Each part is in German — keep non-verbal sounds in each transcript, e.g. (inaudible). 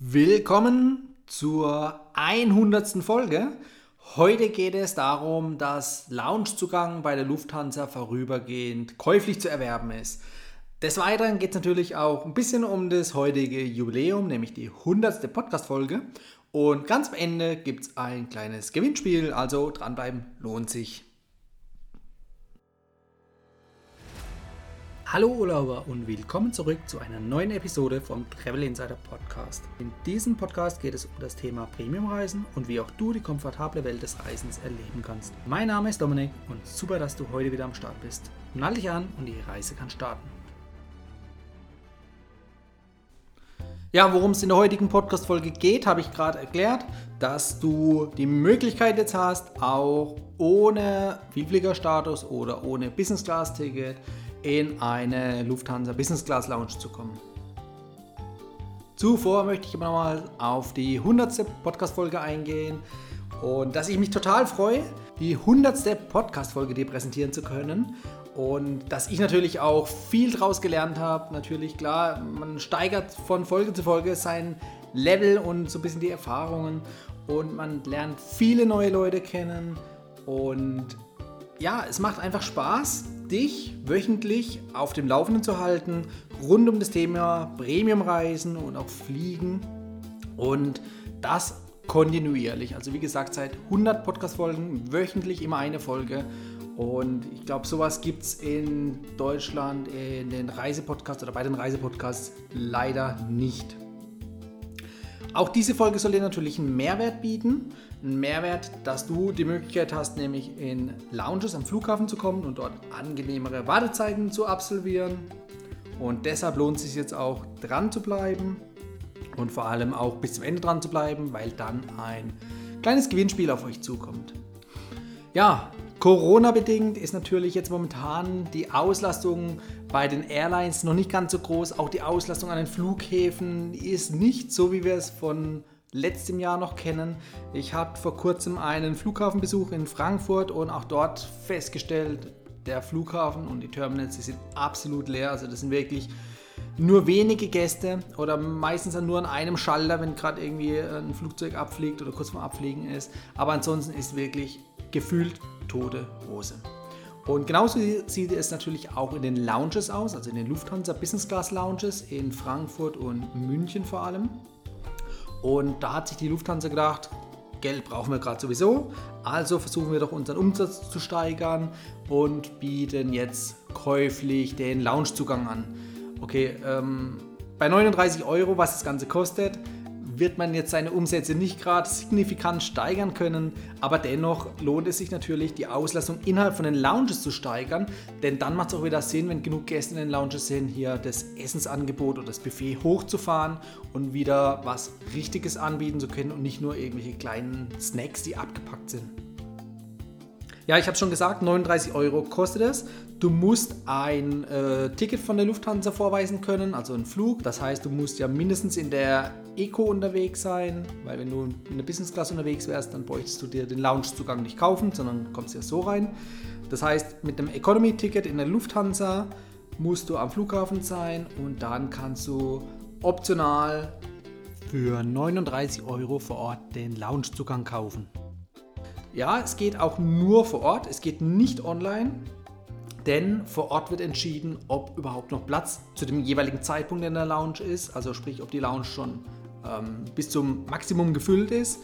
Willkommen zur 100. Folge. Heute geht es darum, dass Loungezugang bei der Lufthansa vorübergehend käuflich zu erwerben ist. Des Weiteren geht es natürlich auch ein bisschen um das heutige Jubiläum, nämlich die 100. Podcast-Folge. Und ganz am Ende gibt es ein kleines Gewinnspiel, also dranbleiben lohnt sich. Hallo Urlauber und willkommen zurück zu einer neuen Episode vom Travel Insider Podcast. In diesem Podcast geht es um das Thema Premiumreisen und wie auch du die komfortable Welt des Reisens erleben kannst. Mein Name ist Dominik und super, dass du heute wieder am Start bist. Nall dich an und die Reise kann starten. Ja, worum es in der heutigen Podcast-Folge geht, habe ich gerade erklärt, dass du die Möglichkeit jetzt hast, auch ohne Vielfliegerstatus oder ohne Business-Class-Ticket in eine Lufthansa Business Class Lounge zu kommen. Zuvor möchte ich nochmal auf die 100. Podcast-Folge eingehen und dass ich mich total freue, die 100. Podcast-Folge dir präsentieren zu können und dass ich natürlich auch viel draus gelernt habe. Natürlich, klar, man steigert von Folge zu Folge sein Level und so ein bisschen die Erfahrungen und man lernt viele neue Leute kennen und ja, es macht einfach Spaß, dich wöchentlich auf dem Laufenden zu halten, rund um das Thema Premiumreisen und auch Fliegen. Und das kontinuierlich. Also wie gesagt, seit 100 Podcast-Folgen, wöchentlich immer eine Folge. Und ich glaube, sowas gibt es in Deutschland in den Reisepodcasts oder bei den Reisepodcasts leider nicht. Auch diese Folge soll dir natürlich einen Mehrwert bieten. Einen Mehrwert, dass du die Möglichkeit hast, nämlich in Lounges am Flughafen zu kommen und dort angenehmere Wartezeiten zu absolvieren. Und deshalb lohnt es sich jetzt auch dran zu bleiben und vor allem auch bis zum Ende dran zu bleiben, weil dann ein kleines Gewinnspiel auf euch zukommt. Ja, Corona-bedingt ist natürlich jetzt momentan die Auslastung bei den Airlines noch nicht ganz so groß. Auch die Auslastung an den Flughäfen ist nicht so, wie wir es von letztem Jahr noch kennen. Ich habe vor kurzem einen Flughafenbesuch in Frankfurt und auch dort festgestellt, der Flughafen und die Terminals die sind absolut leer. Also das sind wirklich nur wenige Gäste oder meistens nur an einem Schalter, wenn gerade irgendwie ein Flugzeug abfliegt oder kurz vor Abfliegen ist. Aber ansonsten ist wirklich gefühlt tote Hose. Und genauso sieht es natürlich auch in den Lounges aus, also in den Lufthansa Business Class Lounges in Frankfurt und München vor allem. Und da hat sich die Lufthansa gedacht, Geld brauchen wir gerade sowieso, also versuchen wir doch unseren Umsatz zu steigern und bieten jetzt käuflich den Loungezugang an. Okay, ähm, bei 39 Euro, was das Ganze kostet, wird man jetzt seine Umsätze nicht gerade signifikant steigern können, aber dennoch lohnt es sich natürlich, die Auslastung innerhalb von den Lounges zu steigern, denn dann macht es auch wieder Sinn, wenn genug Gäste in den Lounges sind, hier das Essensangebot oder das Buffet hochzufahren und wieder was Richtiges anbieten zu können und nicht nur irgendwelche kleinen Snacks, die abgepackt sind. Ja, ich habe schon gesagt, 39 Euro kostet es. Du musst ein äh, Ticket von der Lufthansa vorweisen können, also ein Flug. Das heißt, du musst ja mindestens in der Eco unterwegs sein, weil wenn du in der Business Class unterwegs wärst, dann bräuchtest du dir den Loungezugang nicht kaufen, sondern kommst ja so rein. Das heißt, mit dem Economy-Ticket in der Lufthansa musst du am Flughafen sein und dann kannst du optional für 39 Euro vor Ort den Loungezugang kaufen. Ja, es geht auch nur vor Ort, es geht nicht online, denn vor Ort wird entschieden, ob überhaupt noch Platz zu dem jeweiligen Zeitpunkt in der Lounge ist, also sprich, ob die Lounge schon ähm, bis zum Maximum gefüllt ist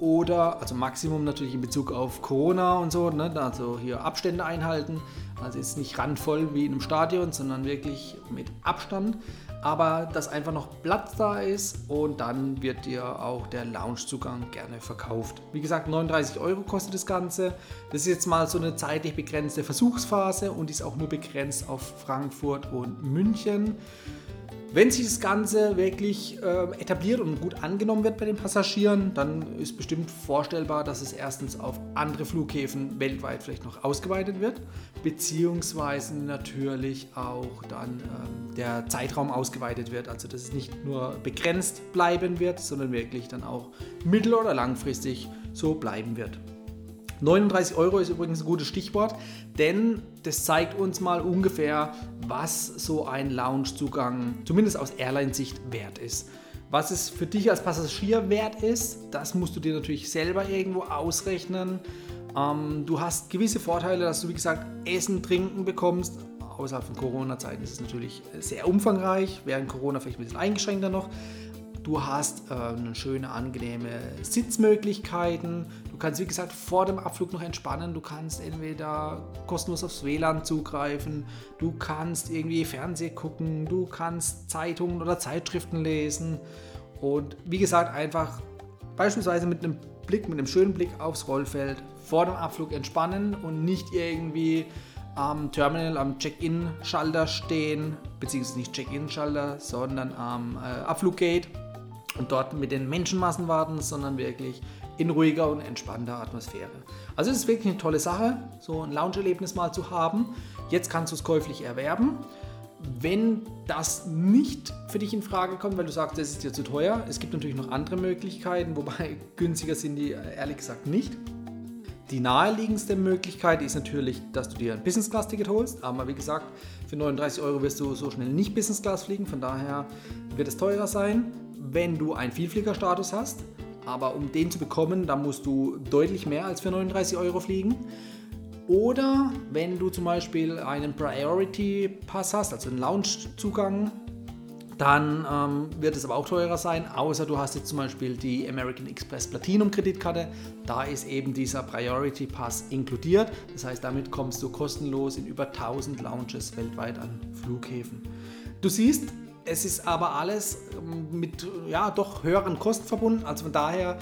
oder, also Maximum natürlich in Bezug auf Corona und so, ne, also hier Abstände einhalten, also ist nicht randvoll wie in einem Stadion, sondern wirklich mit Abstand aber dass einfach noch Platz da ist und dann wird dir auch der Loungezugang gerne verkauft. Wie gesagt, 39 Euro kostet das Ganze. Das ist jetzt mal so eine zeitlich begrenzte Versuchsphase und ist auch nur begrenzt auf Frankfurt und München. Wenn sich das Ganze wirklich äh, etabliert und gut angenommen wird bei den Passagieren, dann ist bestimmt vorstellbar, dass es erstens auf andere Flughäfen weltweit vielleicht noch ausgeweitet wird, beziehungsweise natürlich auch dann ähm, der Zeitraum ausgeweitet wird. Also dass es nicht nur begrenzt bleiben wird, sondern wirklich dann auch mittel- oder langfristig so bleiben wird. 39 Euro ist übrigens ein gutes Stichwort, denn das zeigt uns mal ungefähr, was so ein Loungezugang zumindest aus Airline-Sicht wert ist. Was es für dich als Passagier wert ist, das musst du dir natürlich selber irgendwo ausrechnen. Ähm, du hast gewisse Vorteile, dass du, wie gesagt, Essen, Trinken bekommst. Außerhalb von Corona-Zeiten ist es natürlich sehr umfangreich, während Corona vielleicht ein bisschen eingeschränkter noch. Du hast äh, schöne, angenehme Sitzmöglichkeiten. Du kannst, wie gesagt, vor dem Abflug noch entspannen. Du kannst entweder kostenlos aufs WLAN zugreifen. Du kannst irgendwie Fernsehen gucken. Du kannst Zeitungen oder Zeitschriften lesen. Und wie gesagt, einfach beispielsweise mit einem Blick, mit einem schönen Blick aufs Rollfeld vor dem Abflug entspannen und nicht irgendwie am Terminal, am Check-in-Schalter stehen, beziehungsweise nicht Check-in-Schalter, sondern am äh, Abfluggate und dort mit den Menschenmassen warten, sondern wirklich in ruhiger und entspannter Atmosphäre. Also es ist wirklich eine tolle Sache, so ein Lounge-Erlebnis mal zu haben. Jetzt kannst du es käuflich erwerben. Wenn das nicht für dich in Frage kommt, weil du sagst, das ist dir zu teuer, es gibt natürlich noch andere Möglichkeiten, wobei (laughs) günstiger sind die äh, ehrlich gesagt nicht. Die naheliegendste Möglichkeit ist natürlich, dass du dir ein Business Class Ticket holst, aber wie gesagt, für 39 Euro wirst du so schnell nicht Business Class fliegen, von daher wird es teurer sein, wenn du einen Vielfliegerstatus hast. Aber um den zu bekommen, da musst du deutlich mehr als für 39 Euro fliegen. Oder wenn du zum Beispiel einen Priority Pass hast, also einen Lounge-Zugang, dann ähm, wird es aber auch teurer sein, außer du hast jetzt zum Beispiel die American Express Platinum Kreditkarte. Da ist eben dieser Priority Pass inkludiert. Das heißt, damit kommst du kostenlos in über 1000 Lounges weltweit an Flughäfen. Du siehst, es ist aber alles ähm, mit ja, doch höheren Kosten verbunden. Also von daher,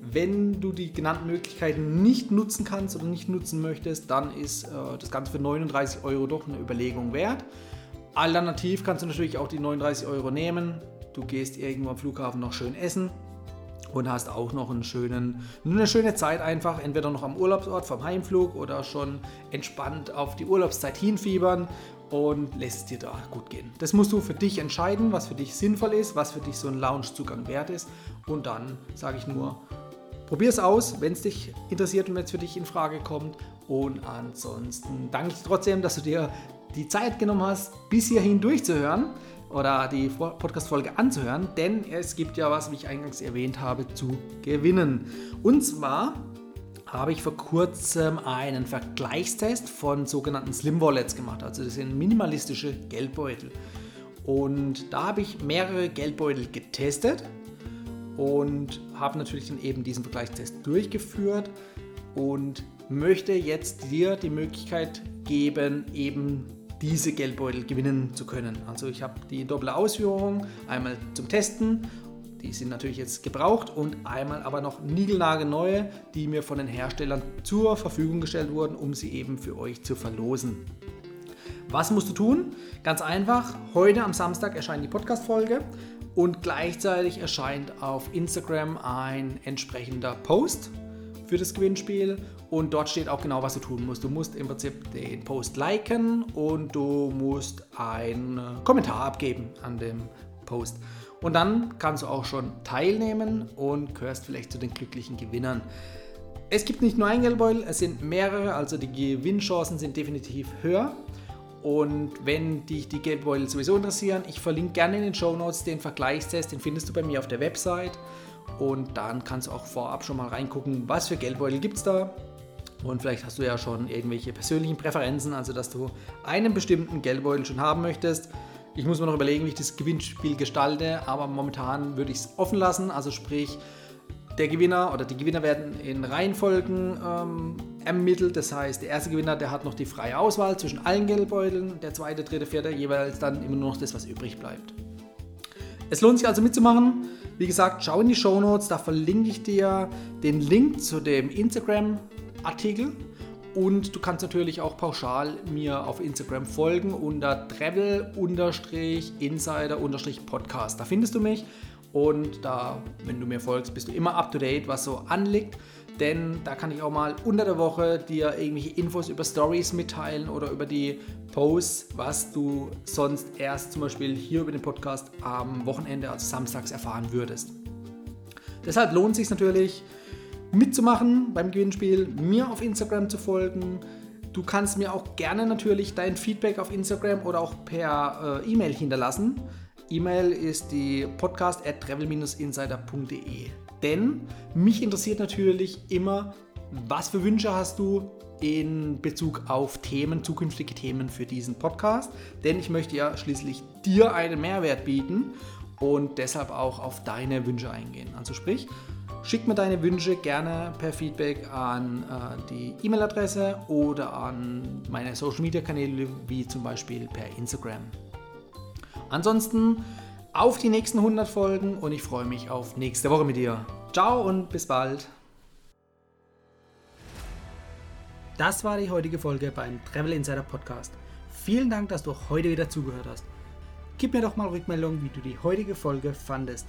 wenn du die genannten Möglichkeiten nicht nutzen kannst oder nicht nutzen möchtest, dann ist äh, das Ganze für 39 Euro doch eine Überlegung wert. Alternativ kannst du natürlich auch die 39 Euro nehmen. Du gehst irgendwo am Flughafen noch schön essen und hast auch noch einen schönen, eine schöne Zeit einfach, entweder noch am Urlaubsort vom Heimflug oder schon entspannt auf die Urlaubszeit hinfiebern und lässt es dir da gut gehen. Das musst du für dich entscheiden, was für dich sinnvoll ist, was für dich so ein Loungezugang wert ist und dann sage ich nur, probier es aus, wenn es dich interessiert und wenn es für dich in Frage kommt und ansonsten danke ich trotzdem, dass du dir die Zeit genommen hast, bis hierhin durchzuhören oder die Podcast-Folge anzuhören, denn es gibt ja was, wie ich eingangs erwähnt habe, zu gewinnen. Und zwar habe ich vor kurzem einen Vergleichstest von sogenannten Slim Wallets gemacht. Also das sind minimalistische Geldbeutel. Und da habe ich mehrere Geldbeutel getestet und habe natürlich dann eben diesen Vergleichstest durchgeführt und möchte jetzt dir die Möglichkeit geben, eben diese Geldbeutel gewinnen zu können. Also ich habe die doppelte Ausführung, einmal zum Testen, die sind natürlich jetzt gebraucht und einmal aber noch niegelnagelneue, die mir von den Herstellern zur Verfügung gestellt wurden, um sie eben für euch zu verlosen. Was musst du tun? Ganz einfach, heute am Samstag erscheint die Podcast-Folge und gleichzeitig erscheint auf Instagram ein entsprechender Post für das Gewinnspiel und dort steht auch genau, was du tun musst. Du musst im Prinzip den Post liken und du musst einen Kommentar abgeben an dem Post. Und dann kannst du auch schon teilnehmen und gehörst vielleicht zu den glücklichen Gewinnern. Es gibt nicht nur ein Geldbeutel, es sind mehrere, also die Gewinnchancen sind definitiv höher. Und wenn dich die Geldbeutel sowieso interessieren, ich verlinke gerne in den Show Notes den Vergleichstest, den findest du bei mir auf der Website. Und dann kannst du auch vorab schon mal reingucken, was für Geldbeutel gibt es da. Und vielleicht hast du ja schon irgendwelche persönlichen Präferenzen, also dass du einen bestimmten Geldbeutel schon haben möchtest. Ich muss mir noch überlegen, wie ich das Gewinnspiel gestalte, aber momentan würde ich es offen lassen. Also sprich, der Gewinner oder die Gewinner werden in Reihenfolgen ähm, ermittelt. Das heißt, der erste Gewinner, der hat noch die freie Auswahl zwischen allen Geldbeuteln. Der zweite, dritte, vierte jeweils dann immer nur noch das, was übrig bleibt. Es lohnt sich also mitzumachen. Wie gesagt, schau in die Show Notes, da verlinke ich dir den Link zu dem Instagram-Artikel. Und du kannst natürlich auch pauschal mir auf Instagram folgen unter travel-insider-podcast. Da findest du mich und da, wenn du mir folgst, bist du immer up to date, was so anliegt. Denn da kann ich auch mal unter der Woche dir irgendwelche Infos über Stories mitteilen oder über die Posts, was du sonst erst zum Beispiel hier über den Podcast am Wochenende, also samstags, erfahren würdest. Deshalb lohnt es sich natürlich, mitzumachen beim Gewinnspiel, mir auf Instagram zu folgen. Du kannst mir auch gerne natürlich dein Feedback auf Instagram oder auch per äh, E-Mail hinterlassen. E-Mail ist die podcast at travel-insider.de. Denn mich interessiert natürlich immer, was für Wünsche hast du in Bezug auf Themen, zukünftige Themen für diesen Podcast? Denn ich möchte ja schließlich dir einen Mehrwert bieten und deshalb auch auf deine Wünsche eingehen. Also sprich, schick mir deine Wünsche gerne per Feedback an äh, die E-Mail-Adresse oder an meine Social-Media-Kanäle wie zum Beispiel per Instagram. Ansonsten auf die nächsten 100 Folgen und ich freue mich auf nächste Woche mit dir. Ciao und bis bald. Das war die heutige Folge beim Travel Insider Podcast. Vielen Dank, dass du heute wieder zugehört hast. Gib mir doch mal Rückmeldung, wie du die heutige Folge fandest.